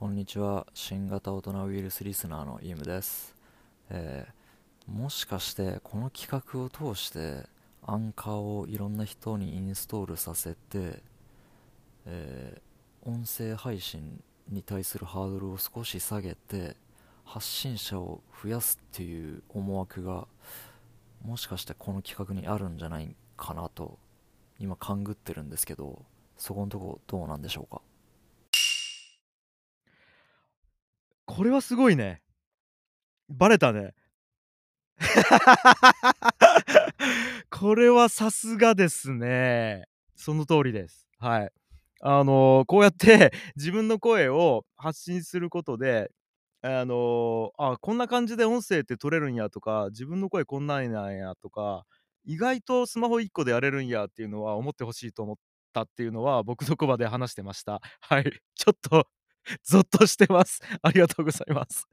こんにちは。新型大人ウイルスリスナーのイムです、えーもしかしてこの企画を通してアンカーをいろんな人にインストールさせて、えー音声配信に対するハードルを少し下げて発信者を増やすっていう思惑がもしかしてこの企画にあるんじゃないかなと今勘ぐってるんですけどそこのとこどうなんでしょうか？これはすごいね。バレたね。これはさすがですね。その通りです。はい。あのこうやって 自分の声を発信することで、あのあこんな感じで音声って取れるんやとか、自分の声こんなんなんやとか、意外とスマホ1個でやれるんやっていうのは思ってほしいと思ったっていうのは僕の言葉で話してました。はい。ちょっとゾッとしてます。ありがとうございます。